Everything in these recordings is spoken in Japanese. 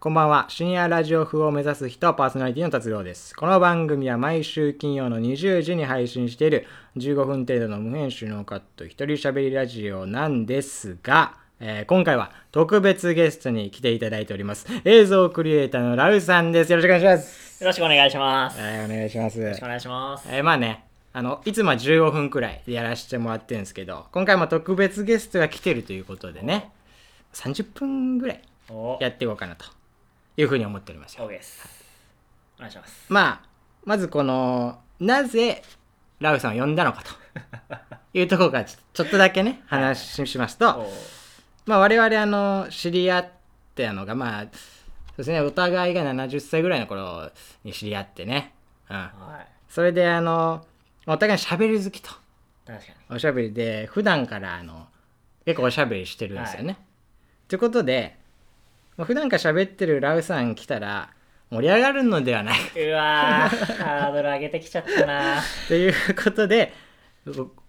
こんばんは。シニアラジオ風を目指す人、パーソナリティの達郎です。この番組は毎週金曜の20時に配信している15分程度の無編集のカット一人喋りラジオなんですが、えー今回は特別ゲストに来ていただいております。映像クリエイターのラウさんです。よろしくお願いします。よろしくお願いします。よはい、お願いします。ろしくお願いします。えーまあね、あの、いつもは15分くらいでやらせてもらってるんですけど、今回も特別ゲストが来てるということでね、30分ぐらいお、やっていこうかなというふうに思っておりますよ。OK です。お願いします。まあ、まずこの、なぜラウさんを呼んだのかと いうところからちょっとだけね、話しますと、おまあ我々あの、知り合ったのが、まあ、そうですね、お互いが70歳ぐらいの頃に知り合ってね、うん。はい。それであの、お互い喋り好きと。確かに。おしゃべりで普段からあの結構おしゃべりしてるんですよね。ということでまあ普段から喋ってるラウさん来たら盛り上がるのではない。うわー、ハードル上げてきちゃったな。は ということで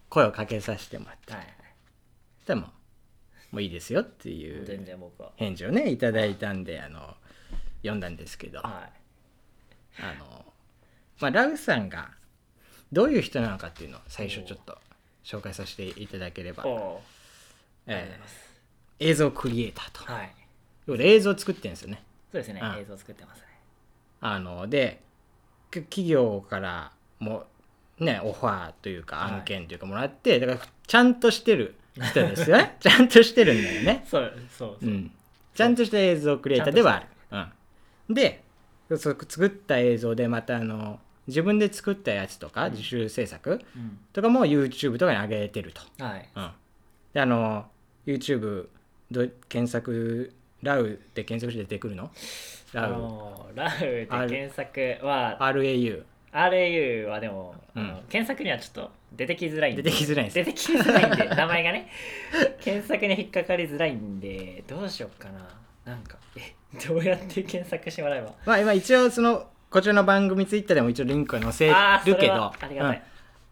声をかけさせてもらっていはい。でももういいですよっていう。返事をねいただいたんであの読んだんですけど。あはの、まあ、ラウさんがどういう人なのかっていうのを最初ちょっと紹介させていただければ。えー映像クリエイターと。はい。映像を作ってるんですよね。そうですねうん。映像作ってますね。あのでき企業からもねオファーというかはい案件というかもらって、だからちゃんとしてる人ですよね ちゃんとしてるんだよね、そう、そうそう。うん、ちゃんとした映像クリエイターではある、うん、でそ作った映像でまたあの自分で作ったやつとか、自主制作うん。とかも YouTube とかに上げてると、はい。うん、であの YouTube ど検索ラウで検索して出てくるの？あラウ。ラウで検索は、RAU RAU はでも、うん。検索にはちょっと出てきづらいんで。出てきづらいんです。出てきづらいんで。名前がね。検索に引っかかりづらいんでどうしようかな。なんかえどうやって検索してもらえば。まあ今一応そのこちらの番組ツイッターでも一応リンクは載せああそれるけどはありがたい、うん。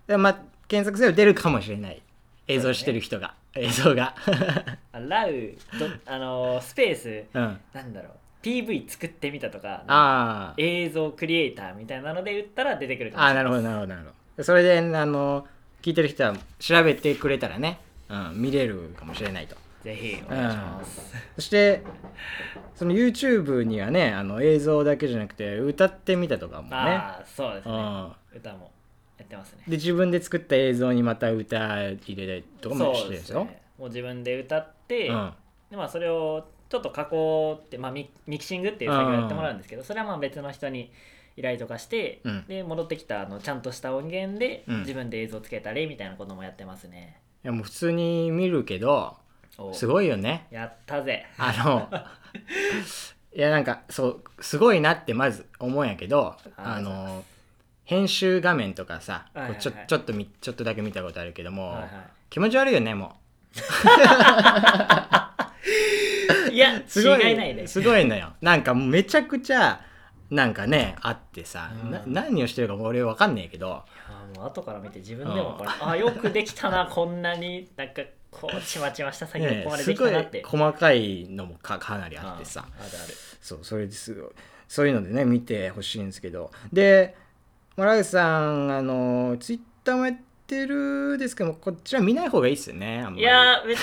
でまあ検索すれば出るかもしれない。映像してる人が、映像が。あラウどあのースペースうん。なんだろう PV 作ってみたとかあー。映像クリエイターみたいなので打ったら出てくるかもあーしれない。なるほどなるほどなるほど。それであの聞いてる人は調べてくれたらね、うん、見れるかもしれないと。ぜひお願いします、そしてその YouTube にはねあの映像だけじゃなくて歌ってみたとかもね。ああそうですね。うん。歌もやってますね。で自分で作った映像にまた歌入れたりとかもしてるんですよ。ね。もう自分で歌って、うん。でまあそれをちょっと加工って、まあ、ミミキシングっていう作業をやってもらうんですけど、それはまあ別の人に依頼とかして、うん。で戻ってきたあのちゃんとした音源でうん。自分で映像つけたりみたいなこともやってますね、いやもう普通に見るけどおすごいよね。やったぜ。あのいやなんかそうすごいなってまず思うんやけどああの編集画面とかさ、はいはいはい。こうちょちょっとみちょっとだけ見たことあるけども、はいは気持ち悪いよねもい、いやう すごい違いないね。すごいのよ。なんかめちゃくちゃなんかねあってさ、うん。な何をしてるか俺わかんねえけど。あーもう後から見て自分でもこれ、あよくできたなこんなになんかこうちまちました作業ねここまですできたなって、細かいのもかかなりあってさ、あーあるある。そうそれですごい。そういうのでね見てほしいんですけど。で村口さんあのツイッターもやってるですけどもこっちは見ない方がいいですよねあんまり。いやーめっち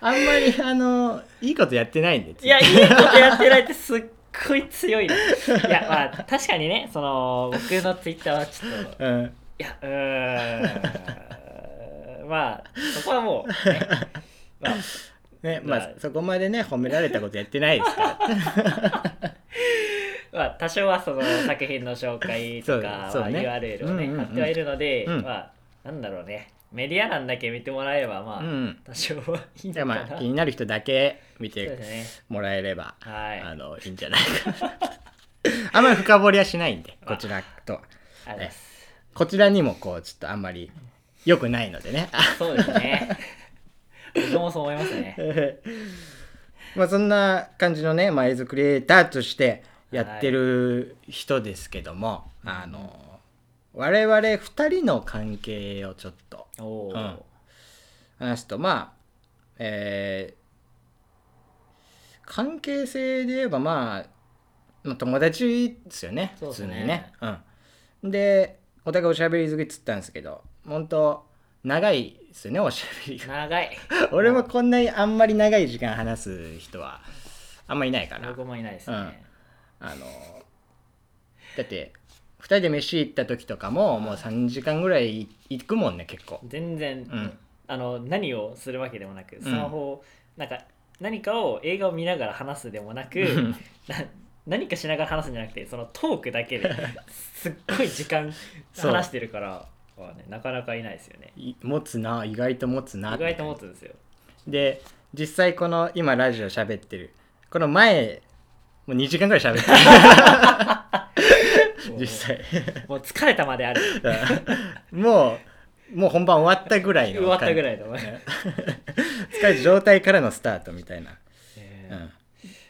あんまりあのいいことやってないんでいや、いいことやってないってすっごい強いな。いや、まあ、確かにね、その、僕のツイッターはちょっと、いうん。や、うーん、まあ、そこはもう、ね、まあ、ねままああ。そこまでね褒められたことやってないですから まあ、多少はその作品の紹介とかはそうそうね URL をね、貼ってはいるので、うんまあ、なんだろうね、メディア欄だけ見てもらえれば、まあ、うん多少はいいのじゃかな。あまあ気になる人だけ見て。もらえれば、はい。あのいいんじゃないかな あんまり深掘りはしないんでこちらと。こちらにもこうちょっとあんまり良くないのでねそうですね。僕もそう思いますね。まあそんな感じのね、まあ、映像クリエイターとしてやってる人ですけども、あの我々2人の関係をちょっとうん。話すとまあえー関係性で言えばまあまあ友達ですよねね。普通にね。うん。でお互いおしゃべり好きっつったんですけど本当長いですよねおしゃべりが。長い。俺もこんなにあんまり長い時間話す人はあんまりいないかな僕もいないですね、あのだって2人で飯行った時とかももう3時間ぐらい行くもんね結構。全然、ん。あの何をするわけでもなくん。スマホを、なんか何かを映画を見ながら話すでもなくうん。な何かしながら話すんじゃなくてそのトークだけで すっごい時間話してるからは、ね、なかなかいないですよね。い持つな意外と持つな。意外と持つんですよ。で実際この今ラジオ喋ってるこの前もう2時間ぐらい喋ってる。実際。もう疲れたまである。もうもう本番終わったぐらいの 終わったぐいらいの、疲れた状態からのスタートみたいな、えー。うん、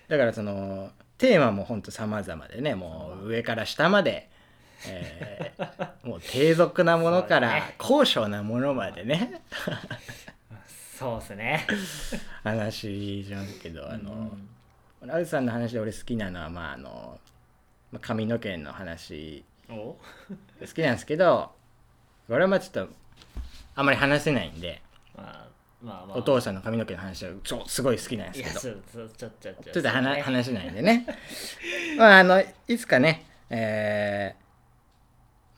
だからそのテーマもほんと様々でねもう上から下まで、えー もう低俗なものから高尚なものまでね。そうですね。話しますけどあの、うんラウさんの話で俺好きなのはまああのまあ髪の毛の話。お？好きなんですけど俺はまあちょっとあんまり話せないんでまあまあまあ。お父さんの髪の毛の話はちょすごい好きなんですけど。ちょっとちょっとちょっとちょっと話,、せないんでね。まああのいつかねえー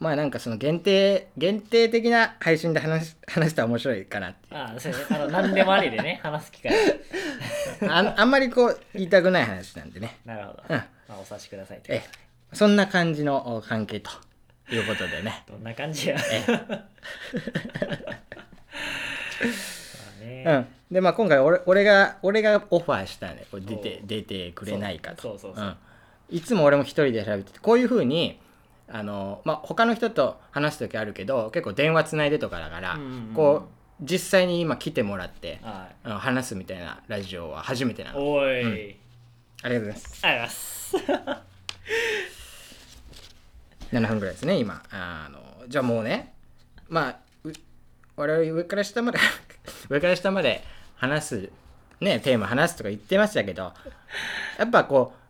まあなんかその限定限定的な配信で話し 話したら面白いかなってああそうね。あの何でもありでね 話す機会。ああんまりこう言いたくない話なんでね。なるほど、うん。まあ、お察しくださいとええ。そんな感じのお関係ということでね。どんな感じや。えうん、でまあ今回俺俺が俺がオファーしたんでこれ出て出てくれないかと。そうそうそうそうん。いつも俺も一人で喋っててこういうふうにあの、まあ、他の人と話す時あるけど結構電話つないでとかだから、うんうんうん。こう実際に今来てもらってはい。話すみたいなラジオは初めてなのおい、うん。ありありがとうございます。がとうございます。7分ぐらいですね今。あのじゃあもうねまあう我々上から下まで 上から下まで話すねテーマ話すとか言ってましたけどやっぱこう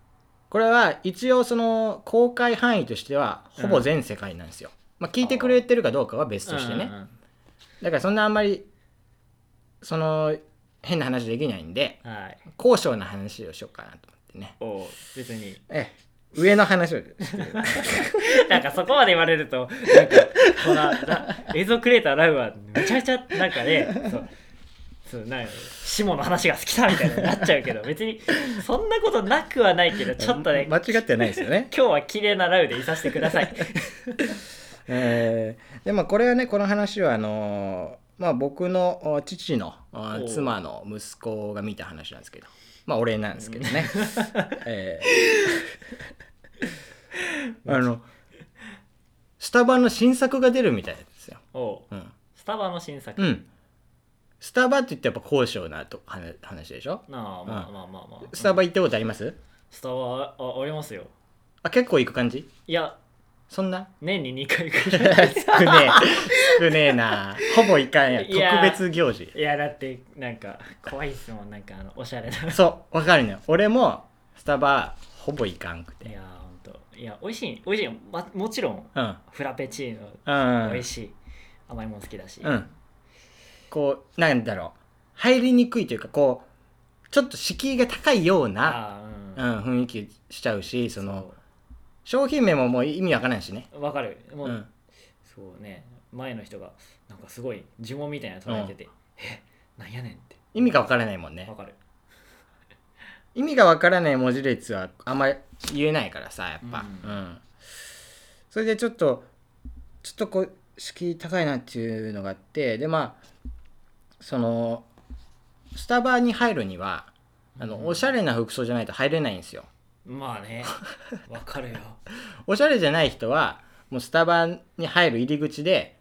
これは一応その公開範囲としてはほぼ全世界なんですよ、まあ聞いてくれてるかどうかは別としてね、うんうんだからそんなあんまりその変な話できないんでうんはい。高尚な話をしようかなと思ってね。おう別に。ええ。上の話をして なんかそこまで言われるとなんかこのラ映像クリエイターラウはめちゃめちゃなんかねそうそうなんか下の話が好きだみたいになっちゃうけど別にそんなことなくはないけどちょっとね間違ってはないですよね。今日は綺麗なラウでいさせてください。えーでまあこれはねこの話はあのーまあ僕のお父の妻の息子が見た話なんですけど。まあ俺なんですけどね、えーあのスタバの新作が出るみたいですよ、うん。スタバの新作、うん、スタバって言ってやっぱ高尚なと話話でしょ？なあまあまあまあまあ。スタバ行ったことあります？スタバあありますよ。あ結構行く感じ？いやそんな？年に2回ぐらい。少ねえ少ねえな。ほぼ行かんや特別行事。いやだってなんか怖いっすもん。なんかあのおしゃれな。そうわかるのよ。俺もスタバほぼ行かんくて。いやほんと。いや美味しい美味しいよ、ま、もちろんうん。フラペチーうノん。美味しい、甘いもん好きだし、うんこうなんだろう。入りにくいというかこうちょっと敷居が高いような、あうあん、雰囲気しちゃうしそうんの商品名ももう意味わからんしね。そうわかる。もう、うん。そうね。前の人がなんかすごい呪文みたいなの唱えてて、えなんやねんって。意味がわからないもんね。わかる。意味がわからない文字列はあんまり言えないからさやっぱ。ううん、それでちょっとちょっとこう敷居高いなっていうのがあってでまあそのスタバに入るにはあの、うん。おしゃれな服装じゃないと入れないんですよ。まあね。わかるよ。おしゃれじゃない人はもうスタバに入る入り口で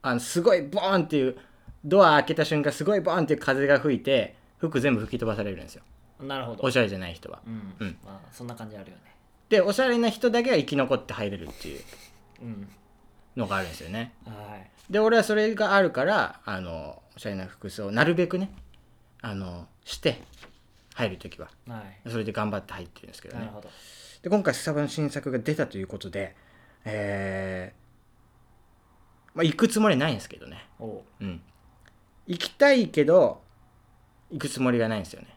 あのすごいボーンっていうドア開けた瞬間すごいボーンっていう風が吹いて服全部吹き飛ばされるんですよ。なるほど。おしゃれじゃない人は。うん、うん。まあそんな感じあるよね。でおしゃれな人だけは生き残って入れるっていううん。のがあるんですよね。はい。で俺はそれがあるからあのおしゃれな服装をなるべくねあのして入る時は。はい。それで頑張って入ってるんですけどね。なるほど。で今回スタバの新作が出たということでえーまあ行くつもりないんですけどね。おう。うん。行きたいけど行くつもりがないんですよね。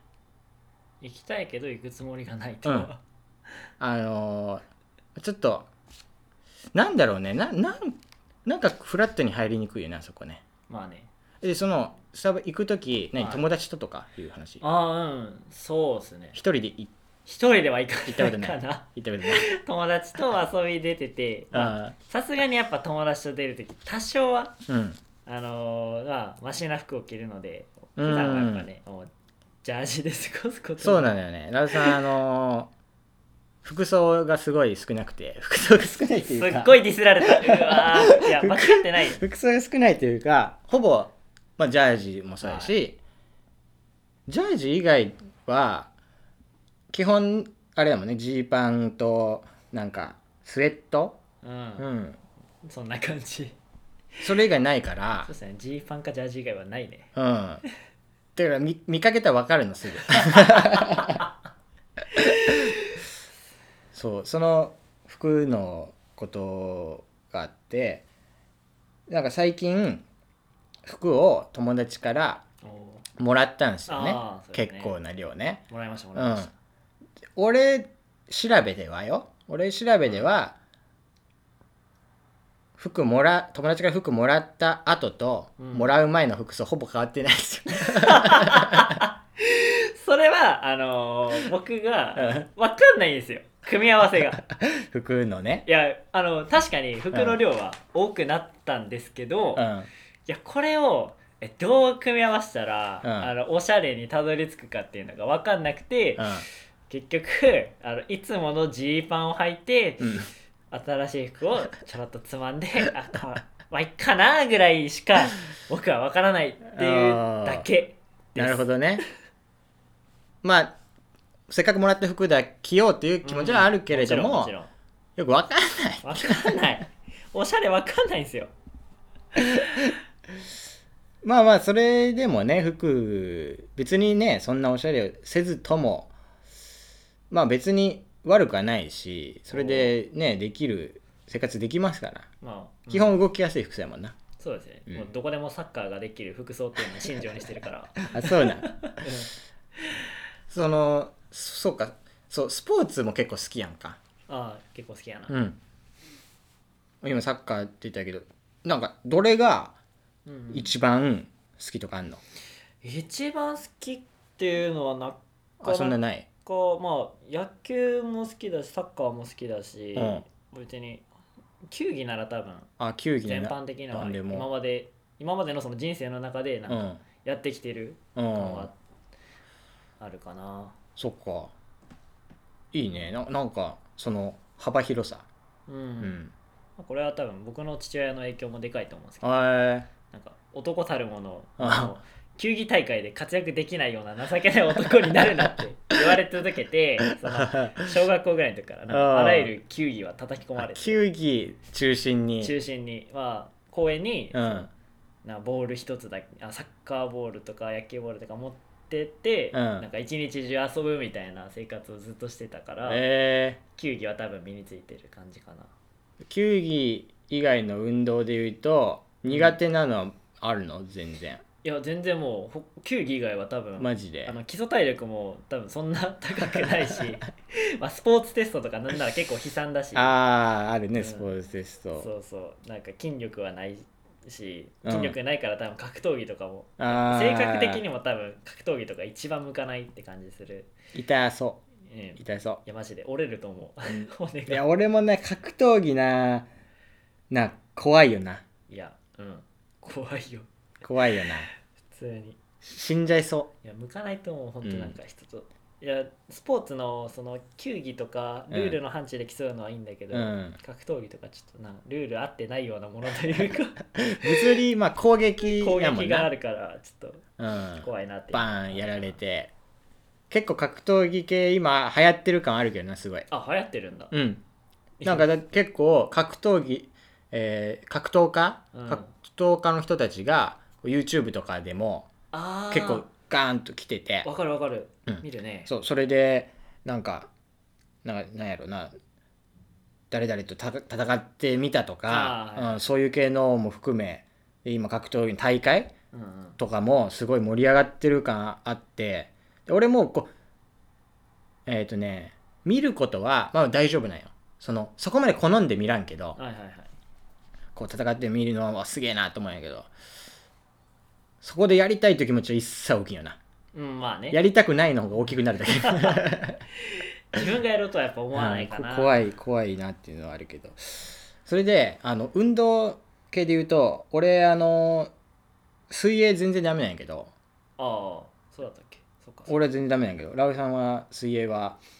行きたいけど行くつもりがないと、うん。あのーちょっとなんだろうね。ななんなんかフラットに入りにくいよねあそこね。まあねでそのスタバ行く時何、はい。友達ととかいう話。ああうん。そうですね。一人で行一人では行か行ったことない。ないかな行ったことない。友達と遊び出てて まああさすがにやっぱ友達と出る時多少はーうん。あのーまあマシな服を着るのでうん。普段はやっぱねもうジャージで過ごすことそうなんだよね。ラウさんあのー 服装がすごい少なくて服装が少ないってすいうか。っごいディスられた。うわー。いや間違ってない。よ服装が少ないというかほぼ、まあ、ジャージもそうだし、ジャージ以外は基本あれだもんねジーパンとなんかスウェット、うん、うん、そんな感じ。それ以外ないから。そうですね。ジーパンかジャージ以外はないね。うん。だから見見かけたら分かるのすぐ。そうその服のことがあってなんか最近服を友達からおもらったんですよね。ね。結構な量ね。もらいましたもうんらいました、俺調べではよ。俺調べでは服もら友達から服もらった後と、うん。もらう前の服装ほぼ変わってないですよ。それはあのー僕が分かんないんですよ。組み合わせが。服のね。いやあの確かに服の量は多くなったんですけど、いうんやこれをえどう組み合わせたら、うん。あのおしゃれにたどり着くかっていうのが分かんなくて、う結局あのいつものジーパンを履いて、んうん。新しい服をちょろっとつまんで あかまあいっかなぐらいしか僕は分からないっていうだけです。なるほどね。まあせっかくもらった服だ着ようっていう気持ちはあるけれども,、うんもよくわかんない。分かんない。おしゃれ分かんないんですよまあまあそれでもね服別にねそんなおしゃれをせずともまあ別に悪くはないしそれでねできる生活できますから。まあ、うん。基本動きやすい服装やもんな、そうですね、うん。もうどこでもサッカーができる服装っていうのを信条にしてるから。あそうなん。そのそうか。そうスポーツも結構好きやんか。ああ結構好きやな、うん。今サッカーって言ったけどなんかどれが一番好きとかあんの、一番好きっていうのはなあそんなない？かまあ野球も好きだしサッカーも好きだし、うん。別に球技なら多分あ球技全な般的ななんでも。今まで今までのその人生の中でなんかうん。やってきてるうん感はあるかな、そっか。いいね。ななんかその幅広さ。うん。うん。これは多分僕の父親の影響もでかいと思うんですけど男たるものの球技大会で活躍できないような情けない男になるなって言われ続けて その小学校ぐらいの時からあらゆる球技は叩き込まれて。球技中心に。中心に。まあ公園に、うん。なボール一つだけあサッカーボールとか野球ボールとか持ってって、うん。なんか一日中遊ぶみたいな生活をずっとしてたから、え。球技は多分身についてる感じかな。ー、球技以外の運動で言うと苦手なのはあるの？全然。いや全然もうほ球技以外は多分マジで？あの基礎体力も多分そんな高くないし まあスポーツテストとかなんなら結構悲惨だし。あああるねうん。スポーツテスト、そうそう。なんか筋力はないしうん。筋力ないから多分格闘技とかも、あー。性格的にも多分格闘技とか一番向かないって感じする、痛そう。ん、うい痛そやマジで。折れると思う、い。やが俺もね格闘技なな怖いよな。いやうん怖いよ。怖いよな。普通に。死んじゃいそいや向かないと思う本当なんか人と、いやスポーツのその球技とかルールの範疇で競うのはいいんだけど、うん。格闘技とかちょっとなルール合ってないようなものというか。物理まあ攻撃攻やも撃があるからちょっうん。と怖いなってバーンやられて。結構格闘技系今流行ってる感あるけどなすごい。あ流行ってるんだ、うん。なんかだ結構格闘技、えー格闘家、うん。格闘家の人たちが YouTube とかでもあー。結構ガーンと来てて。わかるわかる、うん。見るね。そうそれでなんかなんかなんやろな。誰々とた戦ってみたとか、あーうん、そういう系のも含めで今格闘技の大会うんうん。とかもすごい盛り上がってる感あってで俺もこうえっ、とね見ることはまあ大丈夫なんよ。そのそこまで好んで見らんけどはいはいはいこう戦って見るのはすげえなと思うんやけどそこでやりたいという気持ちは一切起きんよな。うんまあね。やりたくないの方が大きくなるだけ。自分がやろうとはやっぱ思わないかな、うんこ怖い怖いなっていうのはあるけど。それであの運動系で言うと俺あの水泳全然ダメなんやけど。ああそうだったっけ？そっか俺は全然ダメなんやけど。ラウさんは水泳は行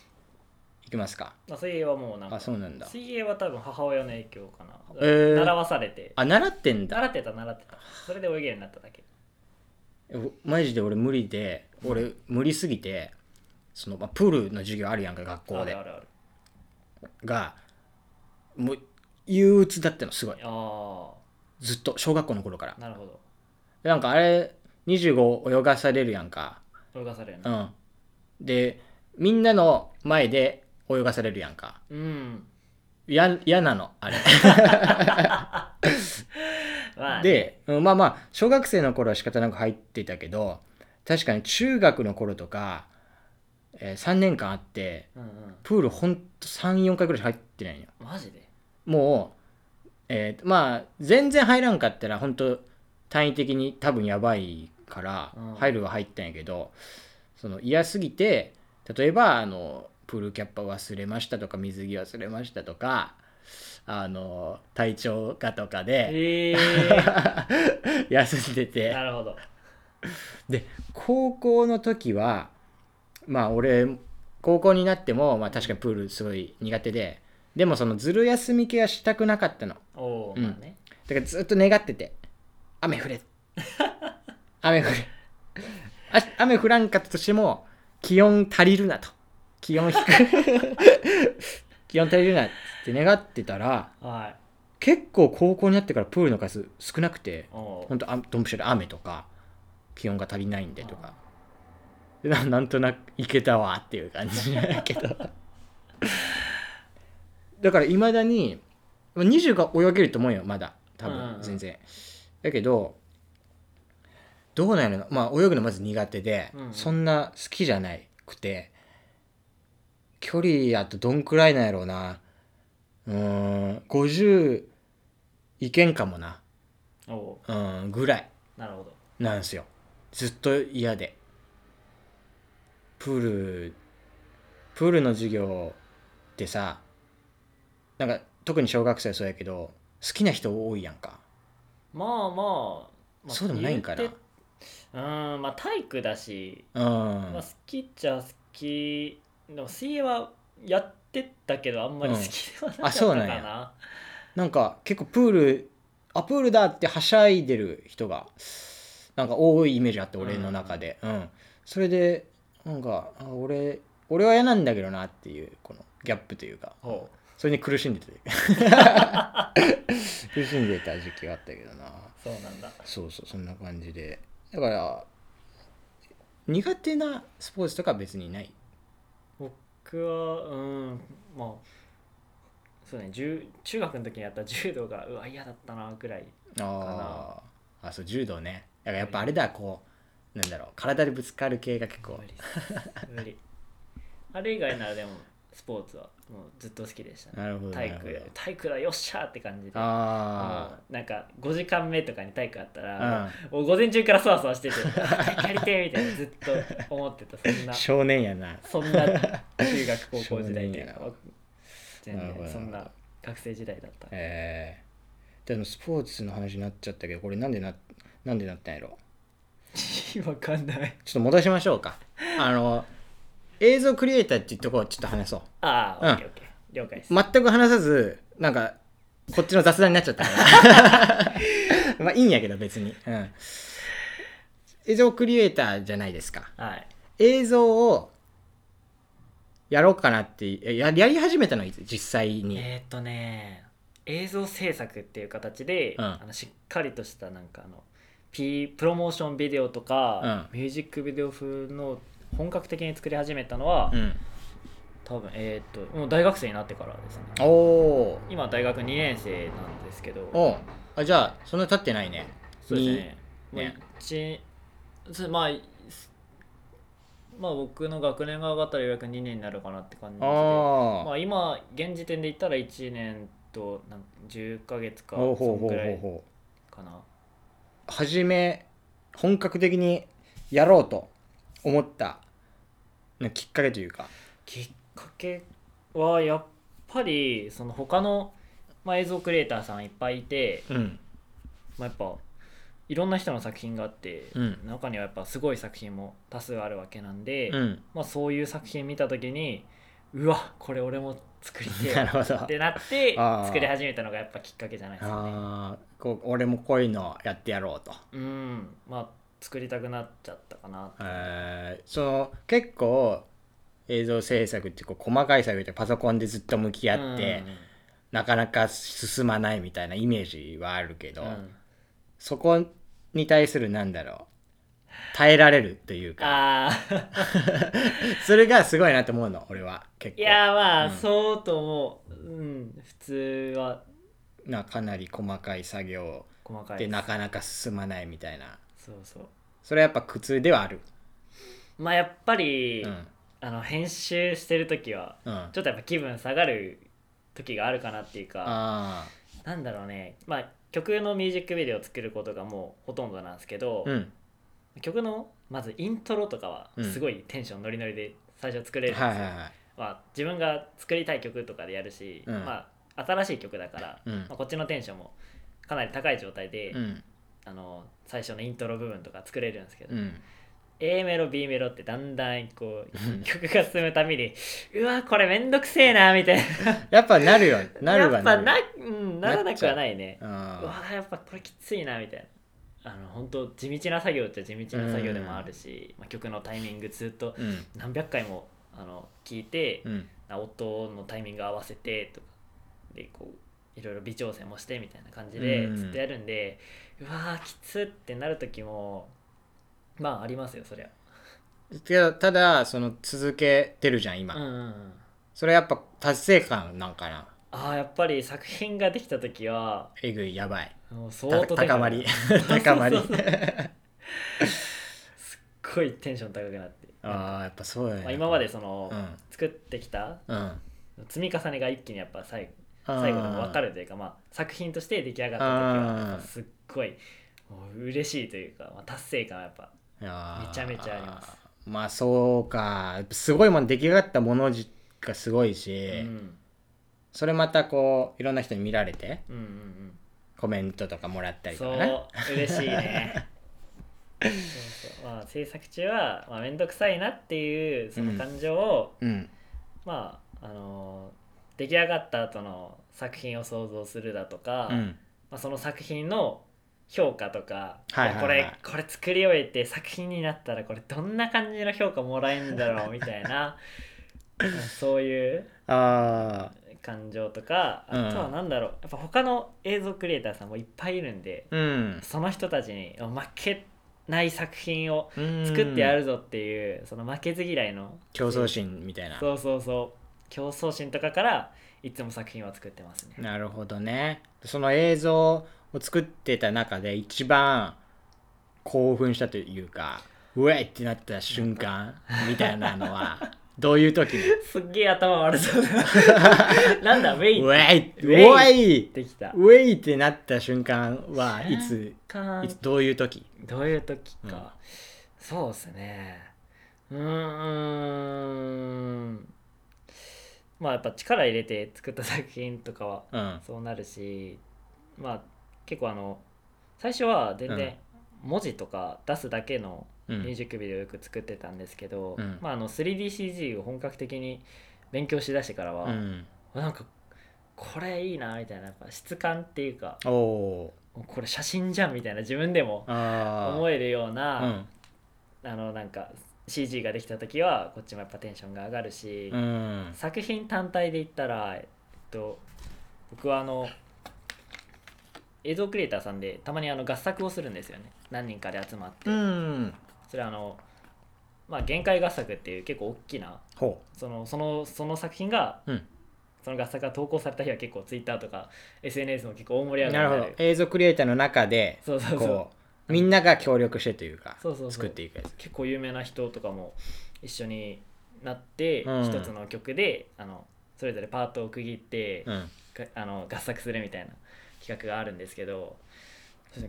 きますか。まあ、水泳はもうなんかあそうなんだ。水泳は多分母親の影響かな、えー。習わされて。あ習ってんだ。習ってた習ってた。それで泳げるようになっただけ。えマジで俺無理で俺無理すぎてその、まあ、プールの授業あるやんか学校で。あるあるある。がもう憂鬱だったのすごい。あずっと小学校の頃から。あなるほど。でなんかあれ25泳がされるやんか。泳がされるの。うん。でみんなの前で泳がされるやんか。うん。や嫌なのあれ。まあね、で、うんまあまあ小学生の頃は仕方なく入ってたけど確かに中学の頃とか、え3年間あってうんうん。プールほんと34回ぐらいしか入ってないんよ。マジで？もう、えーまあ全然入らんかったら本当単位的に多分やばいからうん。入るは入ったんやけど、その嫌すぎて例えばあのプールキャップ忘れましたとか水着忘れましたとかあの体調がとかでええ 休んでて。なるほど。で高校の時はまあ俺高校になっても、まあ、確かにプールすごい苦手ででもそのずる休み系はしたくなかったの。おお、うん。まあね。だからずっと願ってて。雨降れ。雨降れ。あ雨降らんかったとしても気温足りるなと気温低い。気温足りるなって願ってたらはい。結構高校になってからプールの数少なくて本当あドンピシャで雨とか気温が足りないんでとか。でななんとなくいけたわっていう感じ。なんやけど。だからいまだにまあ20が泳げると思うよまだ。多うんうんうん。分全然、だけどどうなんやろな。まあ泳ぐのまず苦手で、うんうん。そんな好きじゃないくて距離やとどんくらいなんやろうな。うーん50いけんかもな。おおうんぐらい。なるほど。なんですよ。ずっと嫌で。プールプールの授業ってさなんか特に小学生はそうやけど好きな人多いやんか。まあまあ、まあ、そうでもないんかな。言うてうーんまあ体育だし、うん。まあ、好きっちゃ好きでも水泳はやってたけどあんまり好きではなかったかな、うなんや。なんか結構プールあプールだってはしゃいでる人がなんか多いイメージあって俺の中で。うん、それでなんかあ俺俺は嫌なんだけどなっていうこのギャップというか。ほそれに苦しんでて。苦しんでた時期があったけどな。うそうなんだ。そうそうそんな感じで。だから苦手なスポーツとかは別にない僕はうんまあそうね中中学の時にやった柔道がうわ嫌だったなぐらいあー。あそう柔道ね。だからやっぱあれだこうなんだろう体でぶつかる系が結構。無理無理。あれ以外ならでもスポーツはもうずっと好きでしたね。なるほど体育体育だよっしゃーって感じで。あなんか5時間目とかに体育あったあら、もう午前中からそわそわしててあやりてえみたいなずっと思ってたそんな。少年やな。そんな中学高校時代っていう全然そんな学生時代だった。えー、でもスポーツの話になっちゃったけどこれなんでななんでなったんやろ？わかんない。ちょっと戻しましょうか。あの映像クリエイターっていうところをちょっと話そう。ああ、うん。オッケーオッケー了解です、全く話さずなんかこっちの雑談になっちゃったから。まあいいんやけど別に、うん、映像クリエイターじゃないですか。はい。映像をやろうかなってえややり始めたのはいつ実際に、えーっ、とね映像制作っていう形で、うん。あのしっかりとしたなんかあの P プロモーションビデオとか、ミュージックビデオ風の本格的に作り始めたのは、うん。多分えーっともう大学生になってからですね。おお今大学2年生なんですけど。おあじゃあそんな経ってないね。そうですね。にね。まあすまあ僕の学年が上がったらようやく2年になるかなって感じで。まあ今現時点で言ったら1年となん10ヶ月かそんくらいかな。う初め本格的にやろうと思ったなきっかけというか。きっかけはやっぱりその他の、まあ、映像クリエイターさんいっぱいいて、うん。まあ、やっぱいろんな人の作品があって、うん。中にはやっぱすごい作品も多数あるわけなんで、うん。まあ、そういう作品見た時にうわこれ俺も作りて ってなって作り始めたのがやっぱきっかけじゃないですかね。ああこう俺もこういうのやってやろうと。うん。まあ作りたくなっちゃったかなえーその結構映像制作ってこう細かい作業でパソコンでずっと向き合って、なかなか進まないみたいなイメージはあるけど、うん。うんそこに対するなんだろう耐えられるというか それがすごいなと思うの俺は結構。いやまあ、うん。そうと思う、うん、普通は。なかなり細かい作業細かいでなかなか進まないみたいな。そうそうそれはやっぱ苦痛ではある。まあやっぱり、うん。あの編集してる時はうん。ちょっとやっぱ気分下がる時があるかなっていうかあなんだろうね。まあ曲のミュージックビデオを作ることがもうほとんどなんですけどあ、うん。曲のまずイントロとかはうんすごいテンションノリノリで最初作れるんですよ、はいはいはい。まあ、自分が作りたい曲とかでやるし、うん。まあ、新しい曲だから、うん。まあ、こっちのテンションもかなり高い状態で、うんあの最初のイントロ部分とか作れるんですけど、うん。A メロ B メロってだんだんこううん。曲が進むたびに うわこれめんどくせえなみたいな。やっぱなるよなるわる。やっぱな,、うん、ならなくはないね。う。あわやっぱこれきついなみたいな。あの本当地道な作業っちゃ地道な作業でもあるし、まあ、曲のタイミングずっと何百回もあの聞いて、うん。音のタイミング合わせてとか。でこういろいろ微調整もしてみたいな感じでうんずっとやるんで、うわーきつってなる時もまあありますよそりゃ。けどただその続けてるじゃん今、うんうんうん。それやっぱ達成感なんかな。あーやっぱり作品ができた時はえぐいやばい。もう相当た高まり。高 高まり。すっごいテンション高くなって、ああやっぱそうだよね、まあ、今までその、うん。作ってきたうん。積み重ねが一気にやっぱ最最後でも分かるというか、まあ、作品として出来上がった時はすっごい嬉しいというか、まあ、達成感はやっぱめちゃめちゃあります。まあそうか。すごいもん出来上がったものじがすごいし、うん。それまたこういろんな人に見られてうんうんコメントとかもらったうんそりとかね。う嬉しいね。そうそう。まあ制作中はまあ面倒くさいなっていうその感情を、うん。まああの出来上がった後の作品を想像するだとか、うん。まあ、その作品の評価とか、はいはいはい。これこれ作り終えて作品になったらこれどんな感じの評価もらえるんだろうみたいな そういうあ感情とかうん。あとは何だろうやっぱ他の映像クリエイターさんもいっぱいいるんであうん。その人たちに負けない作品をうん作ってやるぞっていうその負けず嫌いの競争心みたいな。そうそうそう競争心とかからいつも作品は作ってますね。なるほどね。その映像を作ってた中で一番興奮したというかうえってなった瞬間 みたいなのはどういう時に？すっげえ頭悪そうだな。んだウェイうえいウェイってきた。ウェイってなった瞬間はいつかいつどういう時？どういう時か、そうですね。うーんまあやっぱ力入れて作った作品とかはうん。そうなるしまあ結構あの最初は全然文字とか出すだけのうん。ミュージックビデオをよく作ってたんですけど、うん。まあ、あの 3DCG を本格的に勉強しだしてからは、うん。なんかこれいいなみたいなやっぱ質感っていうかこれ写真じゃんみたいな自分でも思えるよううな、ん。あのなんか CG ができた時はこっちもやっぱテンションが上がるし、うん。作品単体で言ったら、えっと、僕はあの映像クリエイターさんでたまにあの合作をするんですよね。何人かで集まって、うん。それはあのまあ限界合作っていう結構大きなほそのそのその作品が、うん。その合作が投稿された日は結構ツイッターとか SNS も結構大盛り上がりになる。ど。映像クリエイターの中でそうそうそうみんなが協力してというか作っていくやつ。結構有名な人とかも一緒になってうん。一つの曲で、あのそれぞれパートを区切って、うん。があの合作するみたいな企画があるんですけど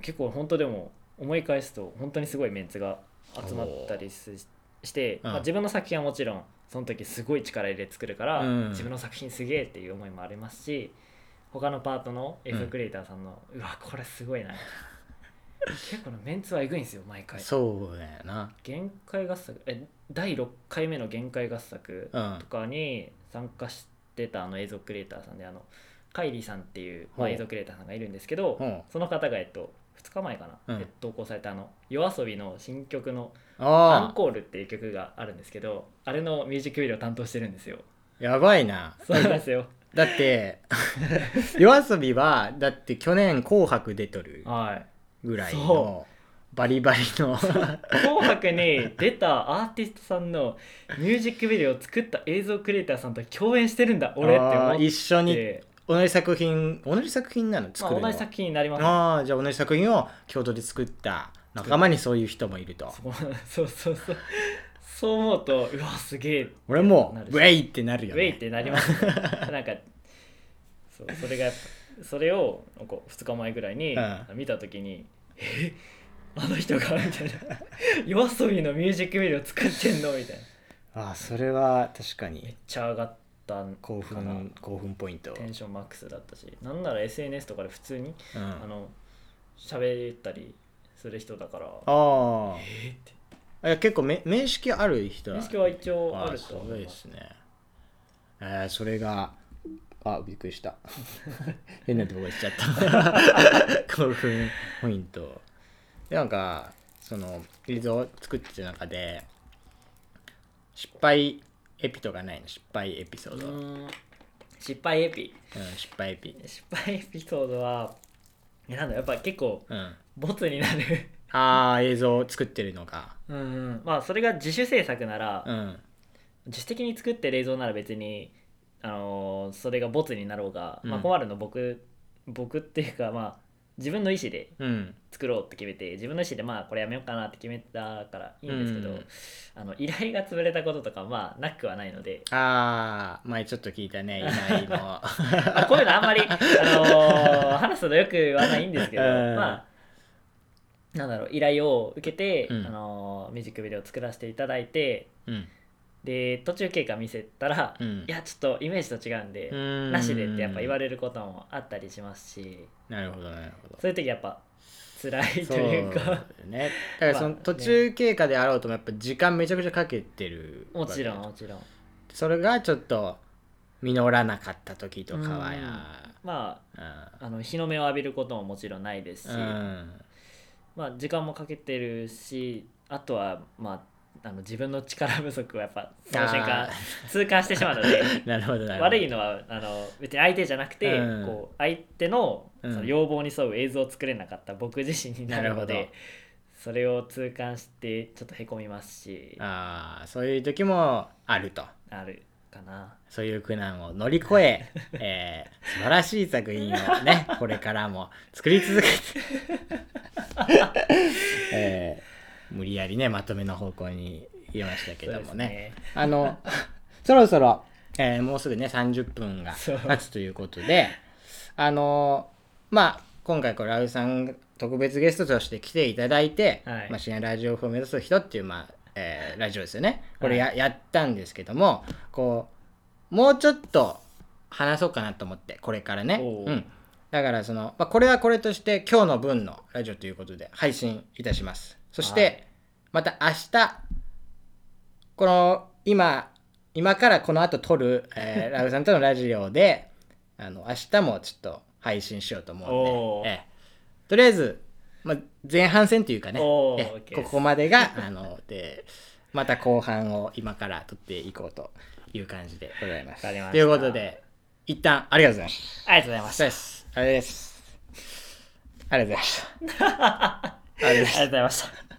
結構本当でも思い返すと本当にすごいメンツが集まったりすして、うん。まあ、自分の作品はもちろんその時すごい力入れて作るから、うん。自分の作品すげえっていう思いもありますし他のパートの映像クリエイターさんの、うわこれすごいな結構のメンツはえぐいんですよ毎回。そうだよな。限界合作え第6回目の限界合作うん。とかに参加してたあの映像クリエイターさんであのカイリーさんっていう、まあ、映像クリエイターさんがいるんですけど、う。んその方がえっと2日前かな、うん。え投稿されたあの夜遊びの新曲の「アンあコール」っていう曲があるんですけどあれのミュージックビデオ担当してるんですよ。あやばいな。そうなんですよ。だって 夜遊びはだって去年「紅白」出とる。はいぐらいそのバリバリの。紅白に出たアーティストさんのミュージックビデオを作った映像クリエイターさんと共演してるんだ俺って思って。一緒に同じ作品同じ作品なの？まあ、作るの、同じ作品になります。ああじゃあ同じ作品を京都で作った仲間にそういう人もいると。そうそうそうそう。思うとうわすげえ。俺もウェイってなるよね。ウェイってなりますね。なんかそうそれがやっぱそれをこう2日前ぐらいにうん。見た時に「え？あの人が」みたいな「夜遊びのミュージックビデオ作ってんの?」みたいな。めっああそれは確かに。ちゃ上がったん興かな。奮興奮ポイント、テンションマックスだったし。なんなら SNS とかで普通にうん、あの喋ったりする人だからああえ？ーって。え結構め面識ある人面識は一応ああすると思ごいいます。ですね。えー、それがあびっくりした。変なとこ行っちゃった。興奮ポイント。でなんかその映像を作ってた中で失敗エピとかないの？失敗エピソード、失敗エピ？失敗エピ。失敗エピソードはえなんだやっぱ結構うん。ボツになる。ああ映像を作ってるのか。うんうん。まあそれが自主制作なら、うん。自主的に作ってる映像なら別にあのーそれがボツになろうが、まあうん困るの僕僕っていうかまあ自分の意思でうん。作ろうって決めて自分の意思でまあこれやめようかなって決めたからいいんですけど、うん。あの依頼が潰れたこととかまあなくはないので。ああ前ちょっと聞いたねいないの。あこういうのあんまり、あのー話すのよく言わないんですけど、うん。まあなんだろう依頼を受けて、うん。あのーミュージックビデオを作らせていただいてうんで途中経過見せたら、うん。いやちょっとイメージと違うんで、うん。なしでってやっぱ言われることもあったりしますし。なるほどなるほど。そういう時やっぱ辛いというか。ね。だからそのまあ途中経過であろうともやっぱ時間めちゃくちゃかけてるもちろんわもちろん。けそれがちょっと実らなかった時とかはや。まうん。ああの日の目を浴びることももちろんないですし、うん。まあ、時間もかけてるしあとはまああの自分の力不足はやっぱその瞬間あ痛感してしまうので なるほど悪いのはあの別に相手じゃなくて、うん。こう相手のうん。その要望に沿う映像を作れなかった僕自身になるのなるでそれを痛感してちょっとへこみますし。ああそういう時もあると。あるかな。そういう苦難を乗り越え えー素晴らしい作品をねこれからも作り続けて、えー無理やりねまとめの方向に言いましたけどもね。あのそろそろ、えーもうすぐね30分が経つということであのまあ今回これラウさん特別ゲストとして来ていただいて、はい。まあ、深夜ラジオ風を目指す人っていう、まあえーラジオですよね。これや,、やったんですけどもこうもうちょっと話そうかなと思ってこれからね、うん、だからその、まあ、これはこれとして今日の分のラジオということで配信いたしますそして、はいまた明日この今今からこの後撮る、えー ラウさんとのラジオであの明日もちょっと配信しようと思うんで、ええとりあえず、まあ、前半戦というかねここまでが あのでまた後半を今から撮っていこうという感じでございます。ということで一旦ありがとうございました。ありがとうございます。あれです。ありがとうございました。ありがとうございました ありがとうございました。